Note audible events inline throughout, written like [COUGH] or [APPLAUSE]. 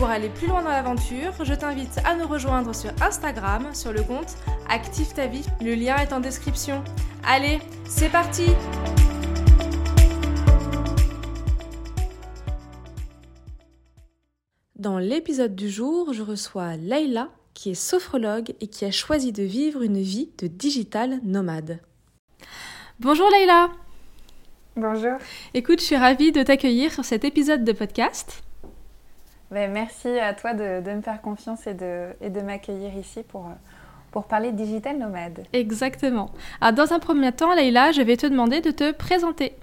Pour aller plus loin dans l'aventure, je t'invite à nous rejoindre sur Instagram sur le compte Active ta vie. Le lien est en description. Allez, c'est parti Dans l'épisode du jour, je reçois Leïla, qui est sophrologue et qui a choisi de vivre une vie de digital nomade. Bonjour Leïla Bonjour Écoute, je suis ravie de t'accueillir sur cet épisode de podcast. Ben, merci à toi de, me faire confiance et de, et de m'accueillir ici pour, pour parler digital nomade. Exactement. Alors, dans un premier temps, Leïla, je vais te demander de te présenter.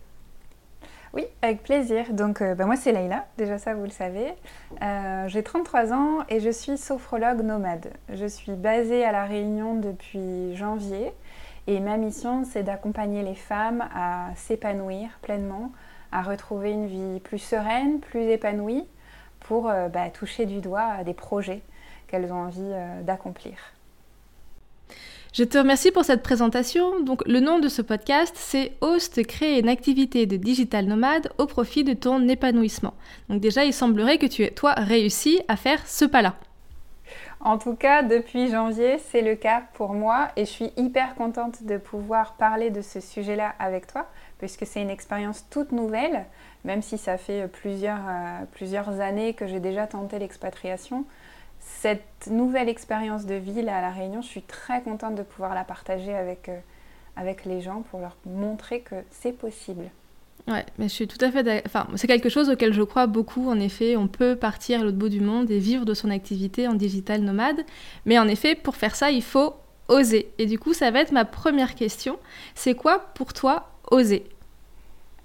Oui, avec plaisir. Donc, euh, ben, moi, c'est Leïla, déjà ça, vous le savez. Euh, j'ai 33 ans et je suis sophrologue nomade. Je suis basée à La Réunion depuis janvier et ma mission, c'est d'accompagner les femmes à s'épanouir pleinement, à retrouver une vie plus sereine, plus épanouie pour euh, bah, toucher du doigt des projets qu'elles ont envie euh, d'accomplir. Je te remercie pour cette présentation. Donc, le nom de ce podcast, c'est Host créer une activité de digital nomade au profit de ton épanouissement. Donc, déjà, il semblerait que tu aies, toi, réussi à faire ce pas-là. En tout cas, depuis janvier, c'est le cas pour moi et je suis hyper contente de pouvoir parler de ce sujet-là avec toi, puisque c'est une expérience toute nouvelle même si ça fait plusieurs, euh, plusieurs années que j'ai déjà tenté l'expatriation, cette nouvelle expérience de ville à La Réunion, je suis très contente de pouvoir la partager avec, euh, avec les gens pour leur montrer que c'est possible. Ouais, mais je suis tout à fait Enfin, c'est quelque chose auquel je crois beaucoup. En effet, on peut partir à l'autre bout du monde et vivre de son activité en digital nomade. Mais en effet, pour faire ça, il faut oser. Et du coup, ça va être ma première question. C'est quoi pour toi oser?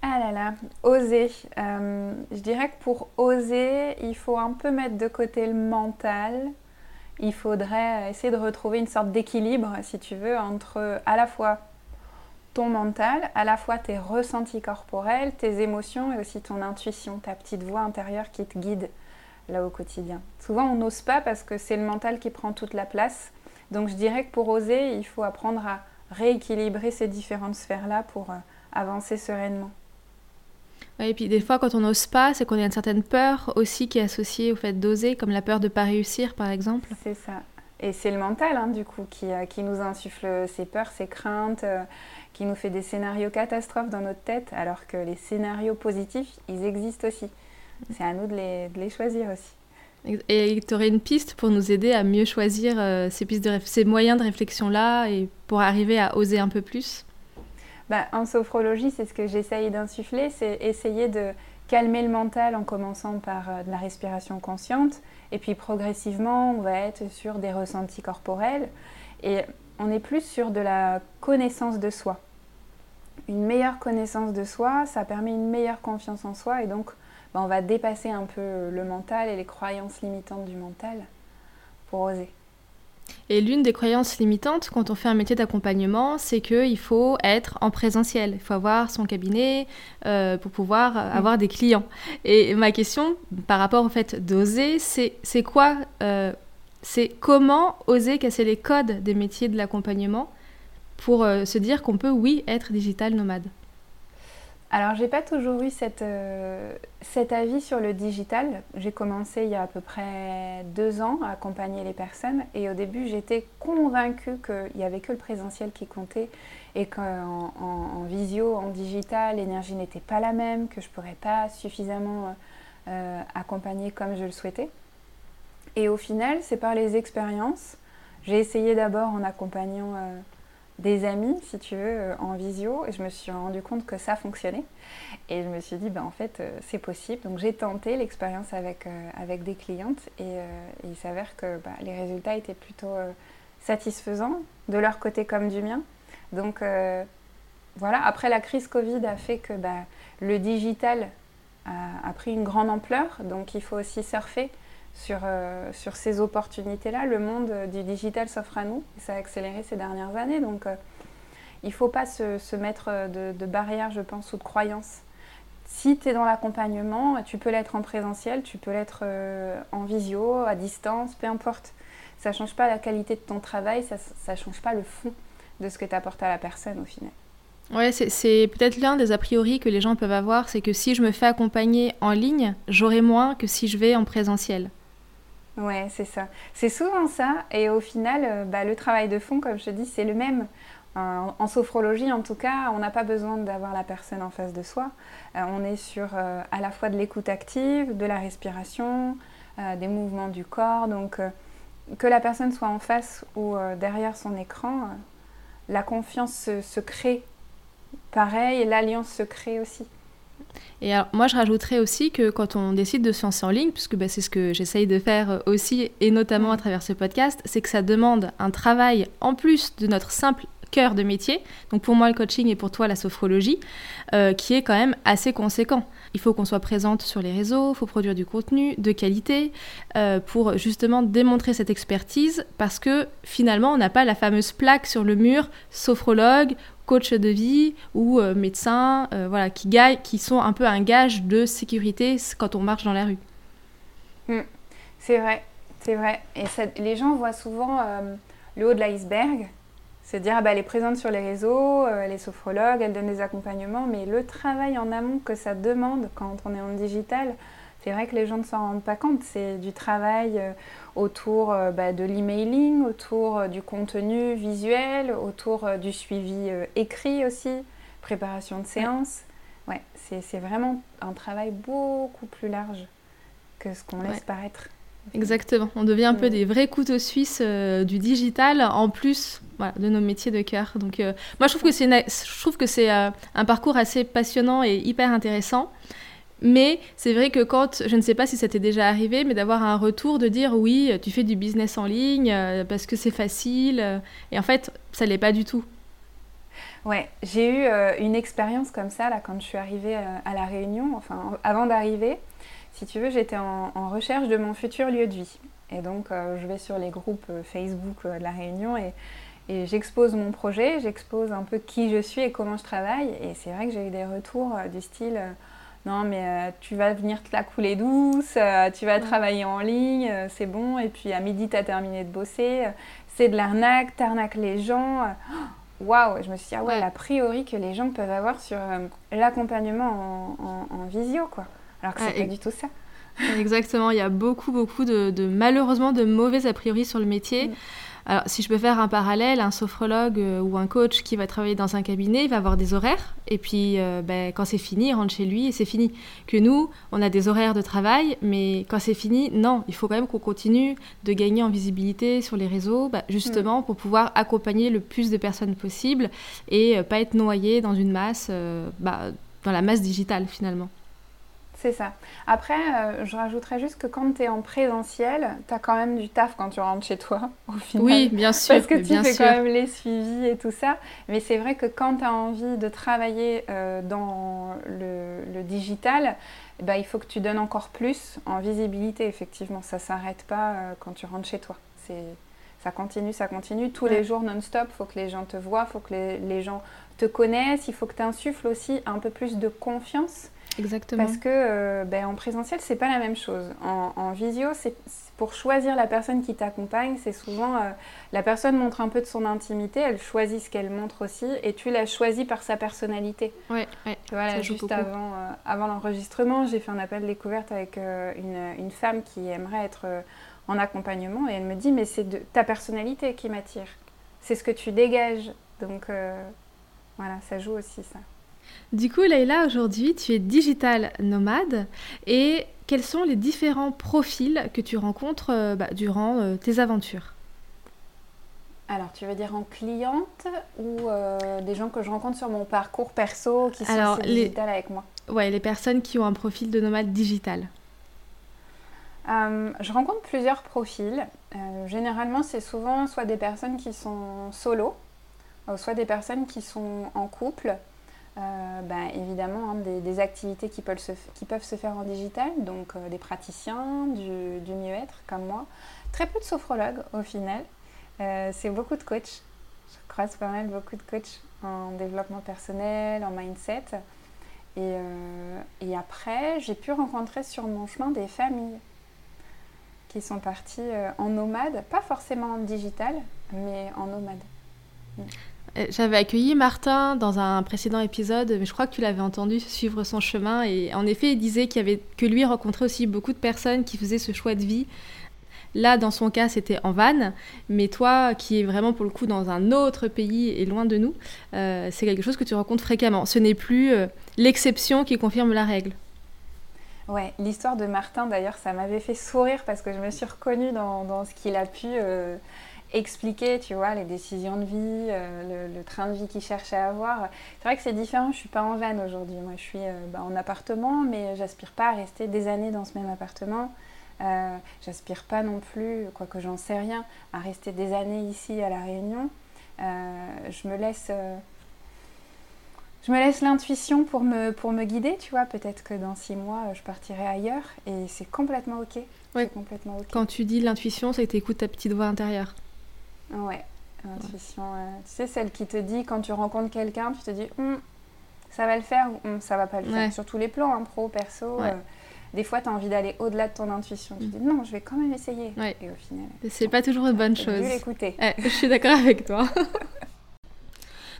Ah là là, oser. Euh, je dirais que pour oser, il faut un peu mettre de côté le mental. Il faudrait essayer de retrouver une sorte d'équilibre, si tu veux, entre à la fois ton mental, à la fois tes ressentis corporels, tes émotions et aussi ton intuition, ta petite voix intérieure qui te guide là au quotidien. Souvent, on n'ose pas parce que c'est le mental qui prend toute la place. Donc, je dirais que pour oser, il faut apprendre à rééquilibrer ces différentes sphères-là pour euh, avancer sereinement et puis des fois, quand on n'ose pas, c'est qu'on a une certaine peur aussi qui est associée au fait d'oser, comme la peur de ne pas réussir, par exemple. C'est ça. Et c'est le mental, hein, du coup, qui, euh, qui, nous insuffle ces peurs, ces craintes, euh, qui nous fait des scénarios catastrophes dans notre tête, alors que les scénarios positifs, ils existent aussi. C'est à nous de les, de les choisir aussi. Et tu aurais une piste pour nous aider à mieux choisir euh, ces, pistes de ces moyens de réflexion-là et pour arriver à oser un peu plus? Bah, en sophrologie, c'est ce que j'essaye d'insuffler, c'est essayer de calmer le mental en commençant par euh, de la respiration consciente. Et puis progressivement, on va être sur des ressentis corporels. Et on est plus sur de la connaissance de soi. Une meilleure connaissance de soi, ça permet une meilleure confiance en soi. Et donc, bah, on va dépasser un peu le mental et les croyances limitantes du mental pour oser. Et l'une des croyances limitantes quand on fait un métier d'accompagnement, c'est qu'il faut être en présentiel. Il faut avoir son cabinet euh, pour pouvoir avoir des clients. Et ma question par rapport au fait d'oser, c'est quoi euh, C'est comment oser casser les codes des métiers de l'accompagnement pour euh, se dire qu'on peut, oui, être digital nomade? Alors, j'ai pas toujours eu euh, cet avis sur le digital. J'ai commencé il y a à peu près deux ans à accompagner les personnes et au début, j'étais convaincue qu'il n'y avait que le présentiel qui comptait et qu'en en, visio, en digital, l'énergie n'était pas la même, que je ne pourrais pas suffisamment euh, accompagner comme je le souhaitais. Et au final, c'est par les expériences. J'ai essayé d'abord en accompagnant euh, des amis, si tu veux, euh, en visio. Et je me suis rendu compte que ça fonctionnait. Et je me suis dit, ben, en fait, euh, c'est possible. Donc j'ai tenté l'expérience avec, euh, avec des clientes. Et, il s'avère que bah, les résultats étaient plutôt satisfaisants, de leur côté comme du mien. Donc voilà, après la crise Covid a fait que bah, le digital a, pris une grande ampleur. Donc il faut aussi surfer sur, sur ces opportunités-là. Le monde du digital s'offre à nous. Ça a accéléré ces dernières années. Donc, il ne faut pas se, mettre de, de barrières, je pense, ou de croyances. Si tu es dans l'accompagnement, tu peux l'être en présentiel, tu peux l'être en visio, à distance, peu importe. Ça ne change pas la qualité de ton travail, ça ne change pas le fond de ce que tu apportes à la personne au final. Ouais, c'est peut-être l'un des a priori que les gens peuvent avoir, c'est que si je me fais accompagner en ligne, j'aurai moins que si je vais en présentiel. Ouais, c'est ça. C'est souvent ça. Et au final, euh, bah, le travail de fond, comme je te dis, c'est le même. en sophrologie, en tout cas, on n'a pas besoin d'avoir la personne en face de soi. Euh, on est sur euh, à la fois de l'écoute active, de la respiration, des mouvements du corps. Donc, que la personne soit en face ou derrière son écran, la confiance se, crée pareil l'alliance se crée aussi. Et alors, moi, je rajouterais aussi que quand on décide de se lancer en ligne, puisque bah, c'est ce que j'essaye de faire aussi, et notamment à travers ce podcast, c'est que ça demande un travail en plus de notre simple cœur de métier, donc pour moi le coaching et pour toi la sophrologie, euh, qui est quand même assez conséquent. Il faut qu'on soit présente sur les réseaux, il faut produire du contenu de qualité euh, pour justement démontrer cette expertise parce que finalement on n'a pas la fameuse plaque sur le mur sophrologue, coach de vie ou euh, médecin, voilà, qui, qui sont un peu un gage de sécurité quand on marche dans la rue. Hmm. c'est vrai, c'est vrai. Et les gens voient souvent le haut de l'iceberg c'est dire, ah bah, elle est présente sur les réseaux, euh, elle est sophrologue, elle donne des accompagnements, mais le travail en amont que ça demande quand on est en digital, c'est vrai que les gens ne s'en rendent pas compte. C'est du travail euh, autour euh, bah, de l'emailing, autour du contenu visuel, autour du suivi écrit aussi, préparation de séance. Ouais, c'est vraiment un travail beaucoup plus large que ce qu'on laisse paraître. Exactement. On devient un peu des vrais couteaux suisses euh, du digital, en plus de nos métiers de cœur. Donc, euh, moi, je trouve que c'est, je trouve que c'est euh, un parcours assez passionnant et hyper intéressant. Mais c'est vrai que quand, je ne sais pas si ça t'est déjà arrivé, mais d'avoir un retour de dire oui, tu fais du business en ligne parce que c'est facile. et en fait, ça l'est pas du tout. Ouais, j'ai eu une expérience comme ça là quand je suis arrivée à la Réunion, enfin avant d'arriver si tu veux, j'étais en, recherche de mon futur lieu de vie. Et donc, euh, je vais sur les groupes euh, Facebook euh, de la Réunion et, j'expose mon projet, j'expose un peu qui je suis et comment je travaille. Et c'est vrai que j'ai eu des retours du style non, mais tu vas venir te la couler douce, tu vas travailler en ligne, c'est bon. Et puis à midi, tu as terminé de bosser, c'est de l'arnaque, t'arnaques les gens. Waouh, je me suis dit, ah ouais, l'a priori que les gens peuvent avoir sur l'accompagnement en, visio, quoi. Alors que c'est pas du tout ça. Exactement, il y a beaucoup, beaucoup de, malheureusement de mauvais a priori sur le métier. Mm. Alors, si je peux faire un parallèle, un sophrologue euh, ou un coach qui va travailler dans un cabinet, il va avoir des horaires, et puis euh, ben, quand c'est fini, il rentre chez lui et c'est fini. Que nous, on a des horaires de travail, mais quand c'est fini, non, il faut quand même qu'on continue de gagner en visibilité sur les réseaux, bah, justement mm. pour pouvoir accompagner le plus de personnes possible et euh, pas être noyé dans une masse, bah, dans la masse digitale finalement. C'est ça. Après, euh, je rajouterais juste que quand tu es en présentiel, tu as quand même du taf quand tu rentres chez toi, [LAUGHS] au final. Oui, bien sûr. Parce que tu fais quand même les suivis et tout ça. Mais c'est vrai que quand tu as envie de travailler euh, dans le, digital, bah, il faut que tu donnes encore plus en visibilité, effectivement. Ça ne s'arrête pas euh, quand tu rentres chez toi. Ça continue, ça continue. Tous les jours non-stop, il faut que les gens te voient, il faut que les, les gens te connaissent. Il faut que tu insuffles aussi un peu plus de confiance Exactement. Parce que euh, ben, en présentiel, c'est pas la même chose. En, visio, c'est pour choisir la personne qui t'accompagne, c'est souvent euh, la personne montre un peu de son intimité, elle choisit ce qu'elle montre aussi, et tu la choisis par sa personnalité. Ouais, ouais. Voilà, juste avant, euh, avant l'enregistrement, j'ai fait un appel découverte avec une, une, femme qui aimerait être en accompagnement, et elle me dit mais c'est de ta personnalité qui m'attire, c'est ce que tu dégages, donc voilà, ça joue aussi ça. Du coup, Leïla, aujourd'hui, tu es digital nomade et quels sont les différents profils que tu rencontres euh, bah, durant euh, tes aventures? Alors, tu veux dire en cliente ou euh, des gens que je rencontre sur mon parcours perso qui sont Alors, digital avec moi? Ouais, les personnes qui ont un profil de nomade digital. je rencontre plusieurs profils. généralement, c'est souvent soit des personnes qui sont solo, soit des personnes qui sont en couple ben, évidemment hein, des, activités qui peuvent, se, qui peuvent se faire en digital, donc des praticiens, du, du mieux-être comme moi. Très peu de sophrologues au final, c'est beaucoup de coachs. Je croise pas mal beaucoup de coachs en développement personnel, en mindset. Et, et après, j'ai pu rencontrer sur mon chemin des familles qui sont partis euh, en nomade, pas forcément en digital, mais en nomade. Mm. Euh, j'avais accueilli Martin dans un précédent épisode, mais je crois que tu l'avais entendu suivre son chemin. Et en effet, il disait qu'il avait, que lui rencontrait aussi beaucoup de personnes qui faisaient ce choix de vie. Là, dans son cas, c'était en van, mais toi, qui es vraiment pour le coup dans un autre pays et loin de nous, euh, c'est quelque chose que tu rencontres fréquemment. Ce n'est plus l'exception qui confirme la règle. Ouais, l'histoire de Martin d'ailleurs, ça m'avait fait sourire parce que je me suis reconnue dans, ce qu'il a pu euh, expliquer, tu vois, les décisions de vie, euh, le, train de vie qu'il cherchait à avoir. C'est vrai que c'est différent, je suis pas en van aujourd'hui. Moi, je suis euh, bah, en appartement, mais j'aspire pas à rester des années dans ce même appartement. j'aspire pas non plus, quoique j'en sais rien, à rester des années ici à La Réunion. je me laisse je me laisse l'intuition pour me, pour me guider, tu vois. Peut-être que dans six mois, je partirai ailleurs et c'est complètement OK. Ouais. complètement OK. Quand tu dis l'intuition, c'est que tu écoutes ta petite voix intérieure. Ouais, l'intuition. Euh, tu sais, celle qui te dit quand tu rencontres quelqu'un, tu te dis hum, ça va le faire ou hum, ça va pas le faire. Sur tous les plans, hein, pro, perso. Euh, des fois, tu as envie d'aller au-delà de ton intuition. Tu te dis non, je vais quand même essayer. Et au final. C'est pas toujours une bonne chose. l'écouter. je suis d'accord avec toi. [LAUGHS]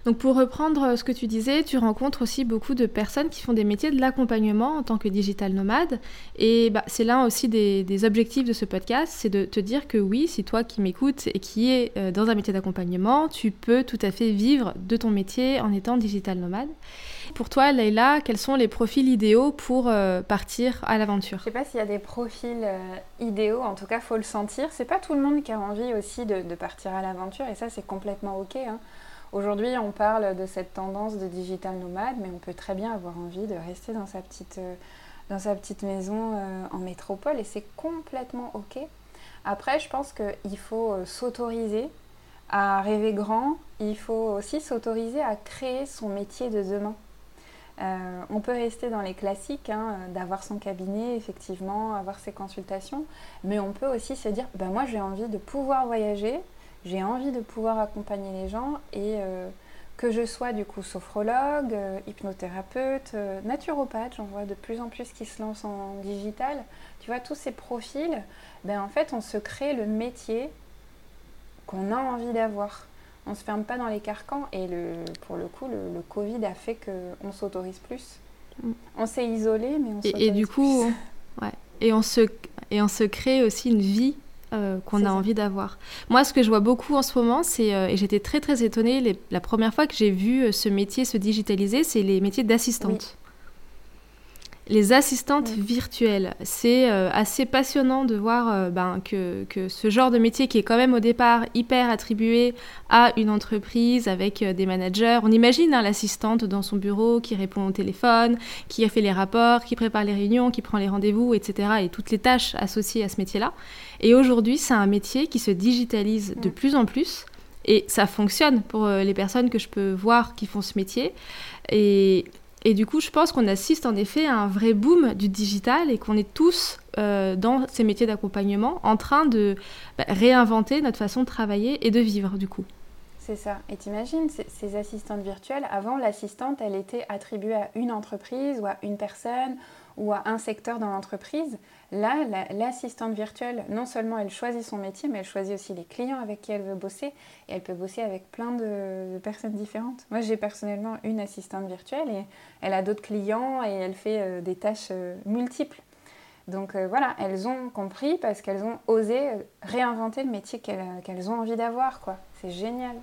Donc pour reprendre ce que tu disais, tu rencontres aussi beaucoup de personnes qui font des métiers de l'accompagnement en tant que digital nomade. Et bah, c'est l'un aussi des, objectifs de ce podcast, c'est de te dire que oui, si toi qui m'écoutes et qui es euh, dans un métier d'accompagnement, tu peux tout à fait vivre de ton métier en étant digital nomade. Pour toi, Leïla, quels sont les profils idéaux pour euh, partir à l'aventure? Je sais pas s'il y a des profils euh, idéaux, en tout cas, faut le sentir. C'est pas tout le monde qui a envie aussi de, partir à l'aventure, et ça, c'est complètement ok. Hein. Aujourd'hui, on parle de cette tendance de digital nomade, mais on peut très bien avoir envie de rester dans sa petite, euh, dans sa petite maison euh, en métropole et c'est complètement OK. Après, je pense qu'il faut euh, s'autoriser à rêver grand, il faut aussi s'autoriser à créer son métier de demain. on peut rester dans les classiques, hein, d'avoir son cabinet, effectivement, avoir ses consultations, mais on peut aussi se dire, ben moi j'ai envie de pouvoir voyager, j'ai envie de pouvoir accompagner les gens et euh, que je sois du coup sophrologue, euh, hypnothérapeute, euh, naturopathe, j'en vois de plus en plus qui se lancent en digital. Tu vois, tous ces profils, ben en fait, on se crée le métier qu'on a envie d'avoir. On ne se ferme pas dans les carcans et le, pour le coup, le, Covid a fait qu'on s'autorise plus. Mm. On s'est isolé, mais on s'autorise Et, et du coup, ouais. et, on se, et on se crée aussi une vie euh, qu'on a envie d'avoir. Moi, ce que je vois beaucoup en ce moment, c'est, euh, et j'étais très très étonnée, la première fois que j'ai vu euh, ce métier se digitaliser, c'est les métiers d'assistante les assistantes virtuelles. C'est euh, assez passionnant de voir euh, ben, que, ce genre de métier qui est quand même au départ hyper attribué à une entreprise avec euh, des managers, on imagine hein, l'assistante dans son bureau qui répond au téléphone, qui a fait les rapports, qui prépare les réunions, qui prend les rendez-vous, etc. et toutes les tâches associées à ce métier-là. Et aujourd'hui, c'est un métier qui se digitalise de plus en plus. Et ça fonctionne pour les personnes que je peux voir qui font ce métier. Et et du coup, je pense qu'on assiste en effet à un vrai boom du digital et qu'on est tous euh, dans ces métiers d'accompagnement en train de bah, réinventer notre façon de travailler et de vivre du coup. C'est ça. Et t'imagines, ces assistantes virtuelles, avant, l'assistante, elle était attribuée à une entreprise ou à une personne ou à un secteur dans l'entreprise. Là, l'assistante virtuelle, non seulement elle choisit son métier, mais elle choisit aussi les clients avec qui elle veut bosser. Et elle peut bosser avec plein de, personnes différentes. Moi, j'ai personnellement une assistante virtuelle et elle a d'autres clients et elle fait euh, des tâches euh, multiples. Donc euh, voilà, elles ont compris parce qu'elles ont osé réinventer le métier qu'elles ont envie d'avoir. quoi. C'est génial.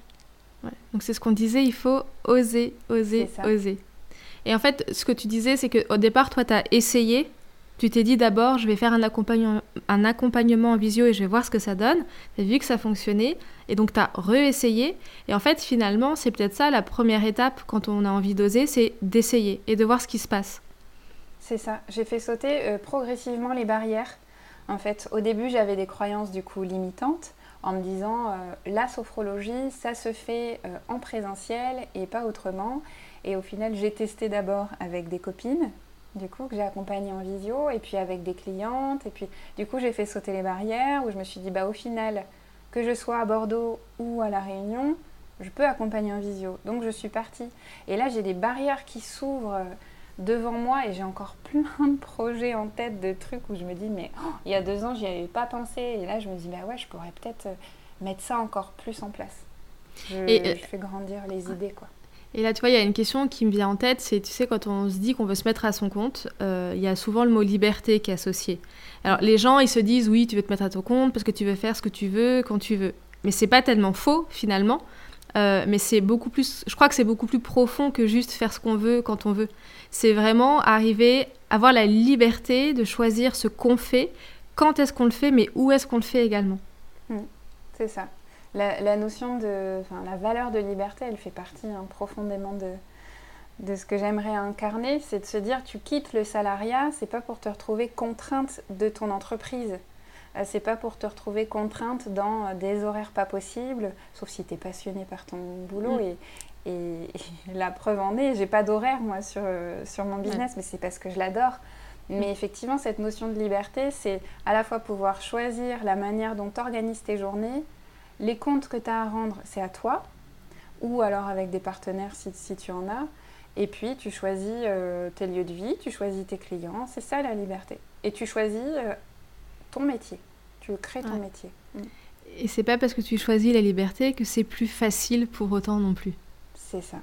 Donc c'est ce qu'on disait, il faut oser, oser, oser. Et en fait, ce que tu disais, c'est qu'au départ, toi, tu as essayé. Tu t'es dit d'abord, je vais faire un accompagnement, en visio et je vais voir ce que ça donne. Tu as vu que ça fonctionnait. Et donc, tu as réessayé. Et en fait, finalement, c'est peut-être ça la première étape quand on a envie d'oser, c'est d'essayer et de voir ce qui se passe. C'est ça. J'ai fait sauter euh, progressivement les barrières. En fait, au début, j'avais des croyances du coup limitantes en me disant euh, la sophrologie, ça se fait euh, en présentiel et pas autrement. Et au final, j'ai testé d'abord avec des copines, du coup, que j'ai accompagné en visio, et puis avec des clientes. Et puis, du coup, j'ai fait sauter les barrières, où je me suis dit, bah, au final, que je sois à Bordeaux ou à La Réunion, je peux accompagner en visio. Donc, je suis partie. Et là, j'ai des barrières qui s'ouvrent devant moi et j'ai encore [LAUGHS] plein de projets en tête, de trucs où je me dis, mais oh, il y a deux ans, j'y avais pas pensé. Et là, je me dis, bah ouais, je pourrais peut-être euh, mettre ça encore plus en place. Je, et, je fais grandir les idées, quoi. Et là, tu vois, il y a une question qui me vient en tête, c'est, tu sais, quand on se dit qu'on veut se mettre à son compte, euh, il y a souvent le mot liberté qui est associé. Alors, les gens, ils se disent, oui, tu veux te mettre à ton compte parce que tu veux faire ce que tu veux, quand tu veux. Mais c'est pas tellement faux, finalement. Euh, mais c'est beaucoup plus, je crois que c'est beaucoup plus profond que juste faire ce qu'on veut quand on veut. C'est vraiment arriver, avoir la liberté de choisir ce qu'on fait, quand est-ce qu'on le fait, mais où est-ce qu'on le fait également. Mmh, c'est ça la, notion de, enfin, la valeur de liberté, elle fait partie hein, profondément de, de ce que j'aimerais incarner, c'est de se dire tu quittes le salariat, c'est pas pour te retrouver contrainte de ton entreprise. Euh, c'est pas pour te retrouver contrainte dans euh, des horaires pas possibles, sauf si tu es passionné par ton boulot. Mm. Et, et, la preuve en est, j'ai pas d'horaire moi sur, euh, sur mon business, mais c'est parce que je l'adore. Mais mm. effectivement, cette notion de liberté, c'est à la fois pouvoir choisir la manière dont tu organises tes journées, les comptes que tu as à rendre, c'est à toi, ou alors avec des partenaires si, si tu en as. Et puis, tu choisis euh, tes lieux de vie, tu choisis tes clients, c'est ça la liberté. Et tu choisis euh, ton métier, tu crées ton métier. Mm. Et c'est pas parce que tu choisis la liberté que c'est plus facile pour autant non plus. C'est ça.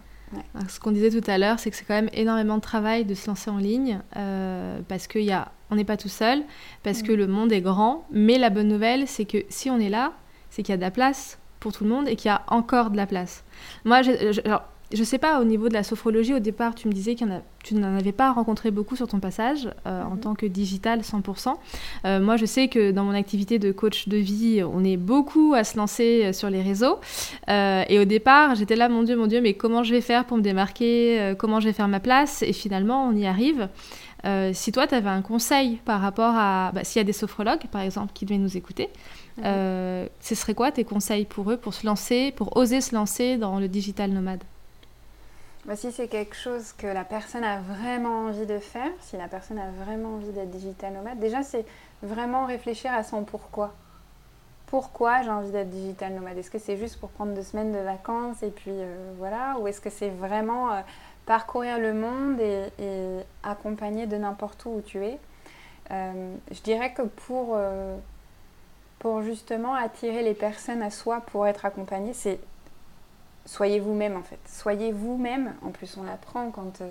Ce qu'on disait tout à l'heure, c'est que c'est quand même énormément de travail de se lancer en ligne euh, parce qu'on n'est pas tout seul, parce mm. que le monde est grand. Mais la bonne nouvelle, c'est que si on est là, c'est qu'il y a de la place pour tout le monde et qu'il y a encore de la place. Moi, je, je, alors, je sais pas, au niveau de la sophrologie, au départ, tu me disais que tu n'en avais pas rencontré beaucoup sur ton passage euh, en mhm. tant que digital 100%. Euh, moi, je sais que dans mon activité de coach de vie, on est beaucoup à se lancer euh, sur les réseaux. et au départ, j'étais là, mon Dieu, mon Dieu, mais comment je vais faire pour me démarquer Comment je vais faire ma place? Et finalement, on y arrive. si toi, tu avais un conseil par rapport à... Bah, s'il y a des sophrologues, par exemple, qui devaient nous écouter, euh, ce serait quoi tes conseils pour eux, pour se lancer, pour oser se lancer dans le digital nomade? Bah, Si c'est quelque chose que la personne a vraiment envie de faire, si la personne a vraiment envie d'être digital nomade, déjà c'est vraiment réfléchir à son pourquoi. Pourquoi j'ai envie d'être digital nomade? Est-ce que c'est juste pour prendre deux semaines de vacances et puis euh, voilà? Ou est-ce que c'est vraiment euh, parcourir le monde et, et accompagner de n'importe où où tu es? Je dirais que pour pour justement attirer les personnes à soi pour être accompagnées, c'est soyez vous-même en fait. Soyez vous-même. En plus, on l'apprend quand, euh,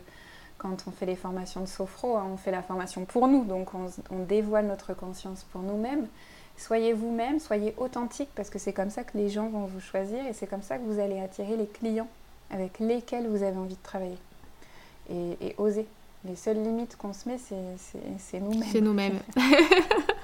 quand on fait les formations de sophro, hein, on fait la formation pour nous, donc on, on dévoile notre conscience pour nous-mêmes. Soyez vous-même, soyez authentique parce que c'est comme ça que les gens vont vous choisir et c'est comme ça que vous allez attirer les clients avec lesquels vous avez envie de travailler. Et, et oser. Les seules limites qu'on se met, c'est nous-mêmes. C'est nous-mêmes. [LAUGHS]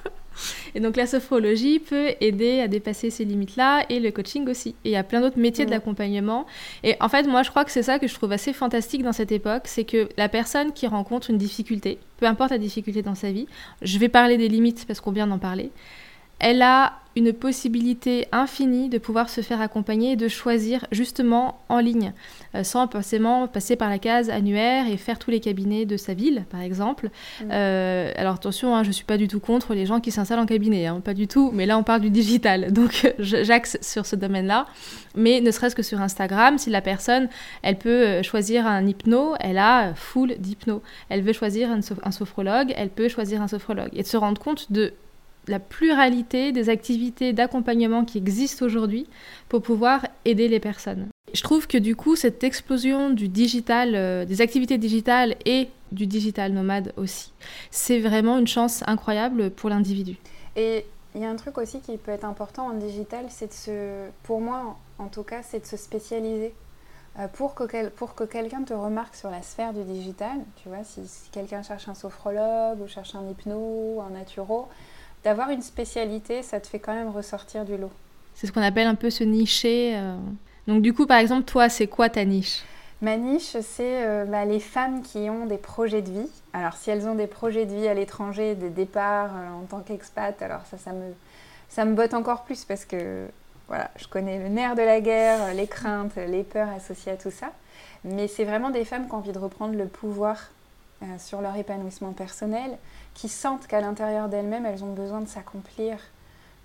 Et donc la sophrologie peut aider à dépasser ces limites-là et le coaching aussi. Et il y a plein d'autres métiers de l'accompagnement. Et en fait, moi, je crois que c'est ça que je trouve assez fantastique dans cette époque, c'est que la personne qui rencontre une difficulté, peu importe la difficulté dans sa vie, je vais parler des limites parce qu'on vient d'en parler, elle a une possibilité infinie de pouvoir se faire accompagner et de choisir justement en ligne, euh, sans forcément passer par la case annuaire et faire tous les cabinets de sa ville, par exemple. Mm. Euh, alors attention, hein, je ne suis pas du tout contre les gens qui s'installent en cabinet, hein, pas du tout, mais là on parle du digital, [LAUGHS] donc j'axe sur ce domaine-là. Mais ne serait-ce que sur Instagram, si la personne, elle peut euh, choisir un hypno, elle a full d'hypno. Elle veut choisir un, un sophrologue, elle peut choisir un sophrologue. Et de se rendre compte de la pluralité des activités d'accompagnement qui existent aujourd'hui pour pouvoir aider les personnes. Je trouve que du coup, cette explosion du digital, euh, des activités digitales et du digital nomade aussi, c'est vraiment une chance incroyable pour l'individu. Et il y a un truc aussi qui peut être important en digital, c'est de se, pour moi en tout cas, c'est de se spécialiser. Euh, pour que, que quelqu'un te remarque sur la sphère du digital, tu vois, si, si quelqu'un cherche un sophrologue ou cherche un hypno, un naturo, d'avoir une spécialité, ça te fait quand même ressortir du lot. C'est ce qu'on appelle un peu se nicher. Euh. Donc du coup, par exemple, toi, c'est quoi ta niche? Ma niche, c'est euh, bah, les femmes qui ont des projets de vie. Alors si elles ont des projets de vie à l'étranger, des départs euh, en tant qu'expat, alors ça, ça me, ça me botte encore plus parce que voilà, je connais le nerf de la guerre, les craintes, les peurs associées à tout ça. Mais c'est vraiment des femmes qui ont envie de reprendre le pouvoir euh, sur leur épanouissement personnel, qui sentent qu'à l'intérieur d'elles-mêmes, elles ont besoin de s'accomplir,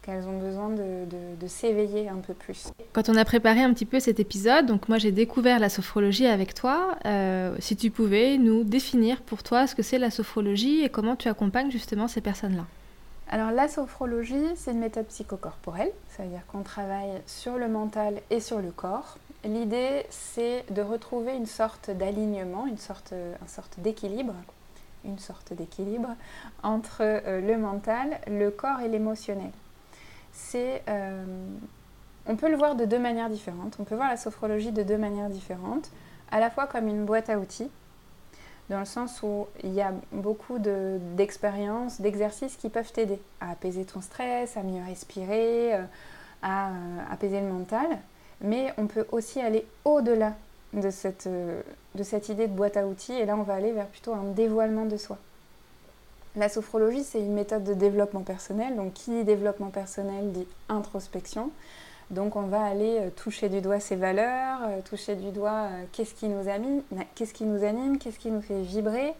qu'elles ont besoin de, s'éveiller un peu plus. Quand on a préparé un petit peu cet épisode, donc moi j'ai découvert la sophrologie avec toi. Euh, si tu pouvais nous définir pour toi ce que c'est la sophrologie et comment tu accompagnes justement ces personnes-là. Alors la sophrologie, c'est une méthode psychocorporelle, c'est-à-dire qu'on travaille sur le mental et sur le corps. L'idée, c'est de retrouver une sorte d'alignement, une sorte, une sorte d'équilibre, une sorte d'équilibre entre euh, le mental, le corps et l'émotionnel. Euh, on peut le voir de deux manières différentes. On peut voir la sophrologie de deux manières différentes, à la fois comme une boîte à outils dans le sens où il y a beaucoup d'expériences, d'exercices qui peuvent t'aider à apaiser ton stress, à mieux respirer, euh, à, apaiser le mental. Mais on peut aussi aller au-delà de cette, euh, de cette idée de boîte à outils et là on va aller vers plutôt un dévoilement de soi. La sophrologie, c'est une méthode de développement personnel. Donc, qui dit développement personnel dit introspection. Donc on va aller euh, toucher du doigt ses valeurs, euh, toucher du doigt qu'est-ce qui nous anime, qu'est-ce qui nous anime, qu'est-ce qui nous fait vibrer.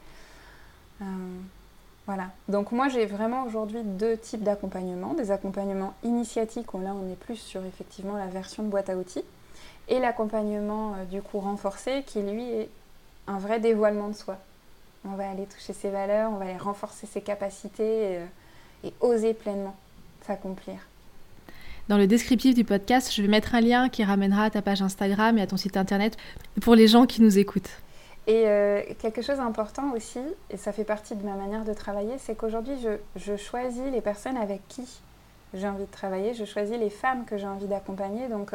voilà. Donc moi j'ai vraiment aujourd'hui deux types d'accompagnement. Des accompagnements initiatiques où là on est plus sur effectivement la version de boîte à outils. Et l'accompagnement du coup renforcé qui lui est un vrai dévoilement de soi. On va aller toucher ses valeurs, on va aller renforcer ses capacités et oser pleinement s'accomplir. Dans le descriptif du podcast, je vais mettre un lien qui ramènera à ta page Instagram et à ton site internet pour les gens qui nous écoutent. Et euh, quelque chose d'important aussi, et ça fait partie de ma manière de travailler, c'est qu'aujourd'hui, je, choisis les personnes avec qui j'ai envie de travailler, je choisis les femmes que j'ai envie d'accompagner. Donc,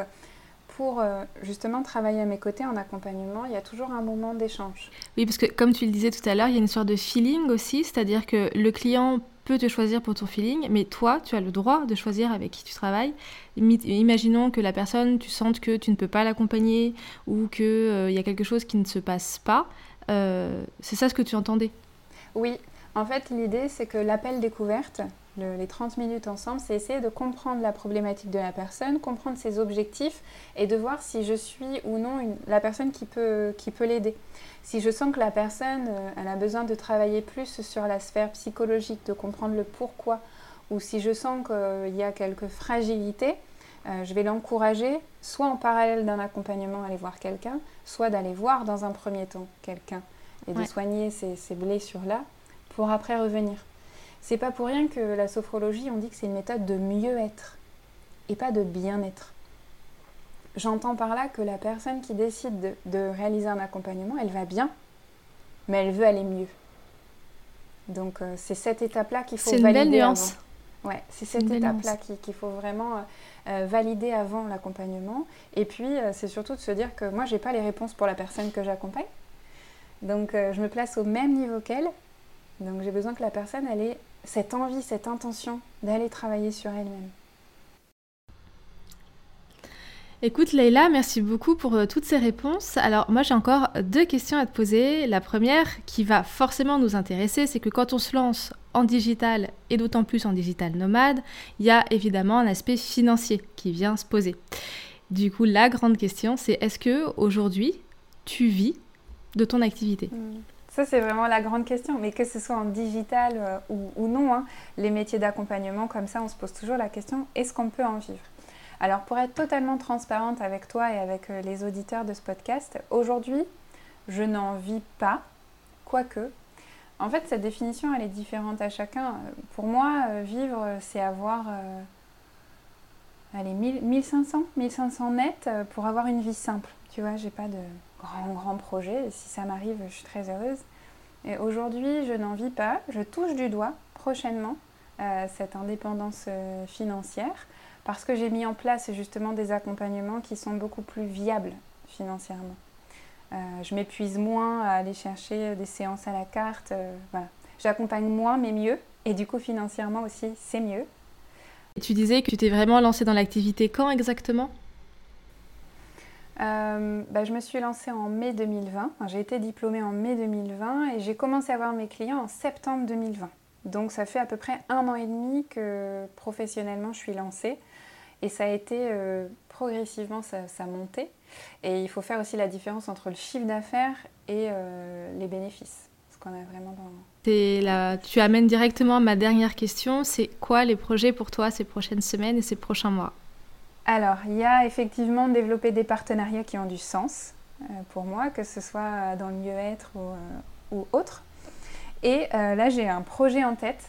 pour euh, justement travailler à mes côtés en accompagnement, il y a toujours un moment d'échange. Oui, parce que comme tu le disais tout à l'heure, il y a une sorte de feeling aussi, c'est-à-dire que le client peut te choisir pour ton feeling, mais toi, tu as le droit de choisir avec qui tu travailles. Imaginons que la personne, tu sentes que tu ne peux pas l'accompagner ou qu'il euh, y a quelque chose qui ne se passe pas. Euh, c'est ça ce que tu entendais? Oui, en fait, l'idée, c'est que l'appel découverte, les 30 minutes ensemble, c'est essayer de comprendre la problématique de la personne, comprendre ses objectifs et de voir si je suis ou non la personne qui peut, qui peut l'aider. Si je sens que la personne euh, elle a besoin de travailler plus sur la sphère psychologique, de comprendre le pourquoi, ou si je sens qu'il y a quelques fragilités, euh, je vais l'encourager, soit en parallèle d'un accompagnement, aller voir quelqu'un, soit d'aller voir dans un premier temps quelqu'un et de soigner ces, ces blessures-là pour après revenir. C'est pas pour rien que la sophrologie, on dit que c'est une méthode de mieux-être et pas de bien-être. J'entends par là que la personne qui décide de, réaliser un accompagnement, elle va bien, mais elle veut aller mieux. Donc euh, c'est cette étape-là qu'il faut valider. C'est une belle nuance. Ouais, c'est cette étape-là qu'il faut vraiment euh, euh, valider avant l'accompagnement. Et puis c'est surtout de se dire que moi j'ai pas les réponses pour la personne que j'accompagne. Donc je me place au même niveau qu'elle. Donc j'ai besoin que la personne elle ait cette envie, cette intention d'aller travailler sur elle-même. Écoute Leïla, merci beaucoup pour euh, toutes ces réponses. Alors moi j'ai encore deux questions à te poser. La première qui va forcément nous intéresser, c'est que quand on se lance en digital et d'autant plus en digital nomade, il y a évidemment un aspect financier qui vient se poser. Du coup la grande question c'est est-ce que aujourd'hui tu vis de ton activité? Hmm. Ça, c'est vraiment la grande question. Mais que ce soit en digital euh, ou, non, hein, les métiers d'accompagnement, comme ça, on se pose toujours la question, est-ce qu'on peut en vivre? Alors, pour être totalement transparente avec toi et avec euh, les auditeurs de ce podcast, aujourd'hui, je n'en vis pas, quoique. En fait, cette définition, elle est différente à chacun. Pour moi, euh, vivre, c'est avoir... allez, 1500, 1500 net pour avoir une vie simple. Tu vois, j'ai pas de grand, projet. si ça m'arrive, je suis très heureuse. Et aujourd'hui, je n'en vis pas. Je touche du doigt prochainement euh, cette indépendance euh, financière parce que j'ai mis en place justement des accompagnements qui sont beaucoup plus viables financièrement. Euh, je m'épuise moins à aller chercher des séances à la carte. J'accompagne moins mais mieux. Et du coup, financièrement aussi, c'est mieux. tu disais que tu t'es vraiment lancée dans l'activité quand exactement? Euh, bah, je me suis lancée en mai 2020. j'ai été diplômée en mai 2020 et j'ai commencé à voir mes clients en septembre 2020. Donc ça fait à peu près un an et demi que professionnellement je suis lancée. Et ça a été euh, progressivement, ça, ça montait. Et il faut faire aussi la différence entre le chiffre d'affaires et euh, les bénéfices. Ce qu'on a vraiment dans... Tu amènes directement à ma dernière question. C'est quoi les projets pour toi ces prochaines semaines et ces prochains mois? Alors, il y a effectivement développer des partenariats qui ont du sens pour moi, que ce soit dans le mieux-être ou, ou autre. Et là, j'ai un projet en tête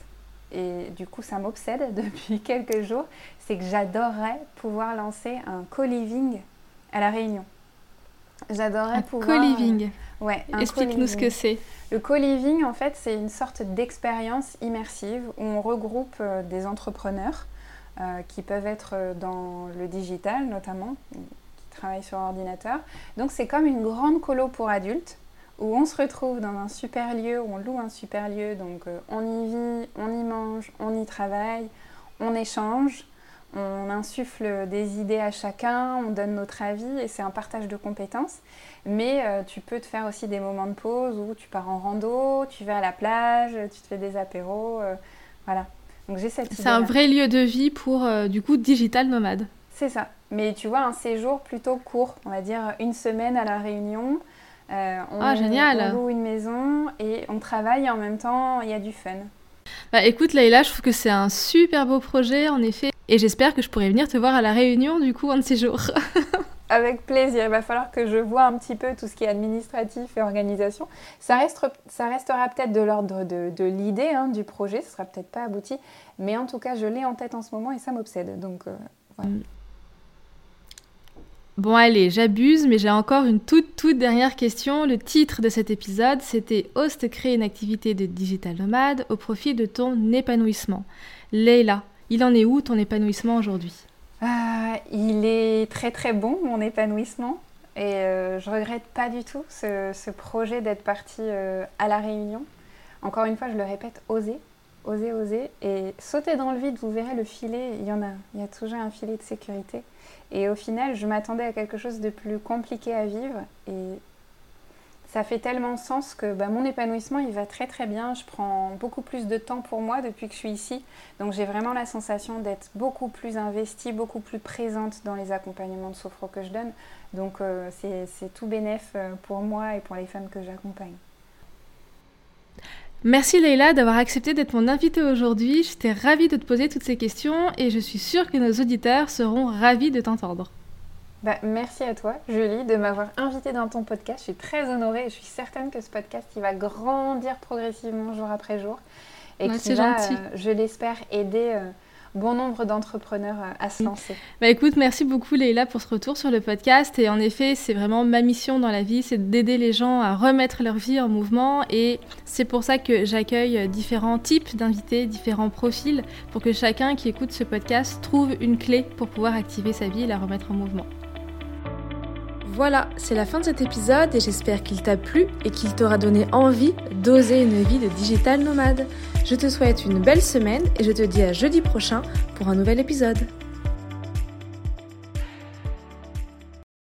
et du coup ça m'obsède [LAUGHS] depuis quelques jours, c'est que j'adorerais pouvoir lancer un co-living à La Réunion. J'adorerais un pouvoir... co-living euh, Ouais. Explique-nous ce que c'est. Le co-living, en fait, c'est une sorte d'expérience immersive où on regroupe euh, des entrepreneurs euh, qui peuvent être dans le digital notamment, qui travaillent sur ordinateur. Donc c'est comme une grande colo pour adultes où on se retrouve dans un super lieu, on loue un super lieu, donc euh, on y vit, on y mange, on y travaille, on échange, on insuffle des idées à chacun, on donne notre avis et c'est un partage de compétences. Mais euh, tu peux te faire aussi des moments de pause où tu pars en rando, tu vas à la plage, tu te fais des apéros, voilà. Donc j'ai cette C'est un vrai lieu de vie pour du coup digital nomade. C'est ça. Mais tu vois, un séjour plutôt court, on va dire une semaine à la Réunion, euh, on, ah, génial. on loue une maison et on travaille et en même temps, il y a du fun. Bah écoute Leïla, je trouve que c'est un super beau projet en effet. Et j'espère que je pourrai venir te voir à la Réunion du coup un de ces jours. [LAUGHS] Avec plaisir. Il va falloir que je vois un petit peu tout ce qui est administratif et organisation. Ça, reste, ça restera peut-être de l'ordre de, l'idée hein, du projet. Ce sera peut-être pas abouti. Mais en tout cas, je l'ai en tête en ce moment et ça m'obsède. Donc euh. Mm. Bon allez, j'abuse, mais j'ai encore une toute toute dernière question. Le titre de cet épisode, c'était Host créer une activité de digital nomade au profit de ton épanouissement. Leila, il en est où ton épanouissement aujourd'hui? Il est très très bon mon épanouissement et euh, je regrette pas du tout ce, projet d'être parti euh, à la Réunion. Encore une fois, je le répète, oser, oser, oser et sauter dans le vide. Vous verrez le filet, il y en a, il y a toujours un filet de sécurité. Et au final, je m'attendais à quelque chose de plus compliqué à vivre. Ça fait tellement sens que bah, mon épanouissement, il va très très bien. Je prends beaucoup plus de temps pour moi depuis que je suis ici. Donc j'ai vraiment la sensation d'être beaucoup plus investie, beaucoup plus présente dans les accompagnements de sophro que je donne. Donc euh, c'est tout bénéf euh, pour moi et pour les femmes que j'accompagne. Merci Leïla d'avoir accepté d'être mon invitée aujourd'hui. J'étais ravie de te poser toutes ces questions et je suis sûre que nos auditeurs seront ravis de t'entendre. Bah, merci à toi, Julie, de m'avoir invitée dans ton podcast. Je suis très honorée et je suis certaine que ce podcast il va grandir progressivement jour après jour et ouais, qui va, gentil. Euh, je l'espère, aider euh, bon nombre d'entrepreneurs à se lancer. Bah écoute, merci beaucoup Leïla pour ce retour sur le podcast. Et en effet, c'est vraiment ma mission dans la vie, c'est d'aider les gens à remettre leur vie en mouvement. Et c'est pour ça que j'accueille différents types d'invités, différents profils, pour que chacun qui écoute ce podcast trouve une clé pour pouvoir activer sa vie et la remettre en mouvement. Voilà, c'est la fin de cet épisode et j'espère qu'il t'a plu et qu'il t'aura donné envie d'oser une vie de digital nomade. Je te souhaite une belle semaine et je te dis à jeudi prochain pour un nouvel épisode.